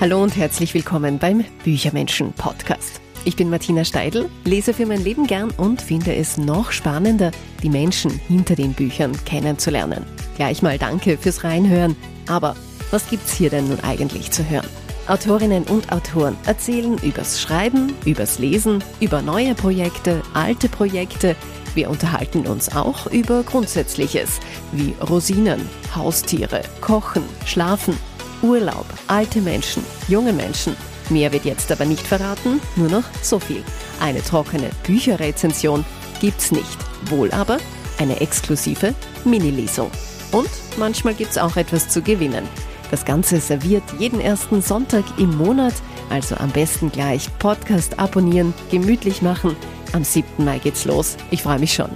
Hallo und herzlich willkommen beim Büchermenschen Podcast. Ich bin Martina Steidl, lese für mein Leben gern und finde es noch spannender, die Menschen hinter den Büchern kennenzulernen. Gleich mal danke fürs Reinhören. Aber was gibt's hier denn nun eigentlich zu hören? Autorinnen und Autoren erzählen übers Schreiben, übers Lesen, über neue Projekte, alte Projekte. Wir unterhalten uns auch über Grundsätzliches wie Rosinen, Haustiere, Kochen, Schlafen Urlaub, alte Menschen, junge Menschen. Mehr wird jetzt aber nicht verraten, nur noch so viel. Eine trockene Bücherrezension gibt's nicht, wohl aber eine exklusive Mini-Lesung. Und manchmal gibt's auch etwas zu gewinnen. Das Ganze serviert jeden ersten Sonntag im Monat, also am besten gleich Podcast abonnieren, gemütlich machen. Am 7. Mai geht's los. Ich freue mich schon.